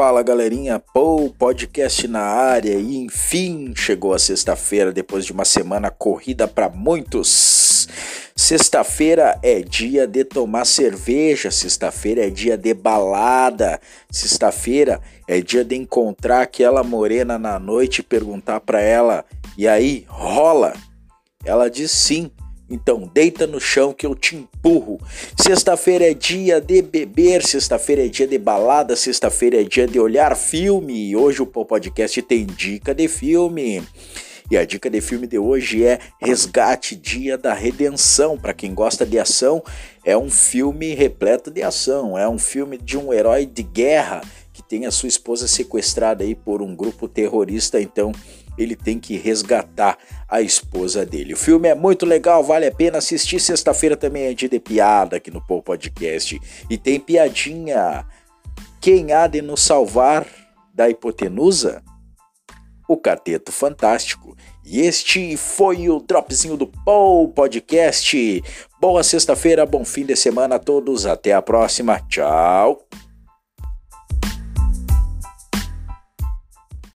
Fala galerinha, Pô, podcast na área e enfim chegou a sexta-feira depois de uma semana corrida para muitos. Sexta-feira é dia de tomar cerveja, sexta-feira é dia de balada, sexta-feira é dia de encontrar aquela morena na noite e perguntar para ela: "E aí, rola?" Ela diz sim. Então, deita no chão que eu te empurro. Sexta-feira é dia de beber, sexta-feira é dia de balada, sexta-feira é dia de olhar filme. Hoje o podcast tem dica de filme. E a dica de filme de hoje é Resgate Dia da Redenção. Para quem gosta de ação, é um filme repleto de ação. É um filme de um herói de guerra tem a sua esposa sequestrada aí por um grupo terrorista. Então, ele tem que resgatar a esposa dele. O filme é muito legal, vale a pena assistir. Sexta-feira também é dia de piada aqui no Paul Podcast. E tem piadinha. Quem há de nos salvar da hipotenusa? O Cateto Fantástico. E este foi o dropzinho do Paul Podcast. Boa sexta-feira, bom fim de semana a todos. Até a próxima. Tchau.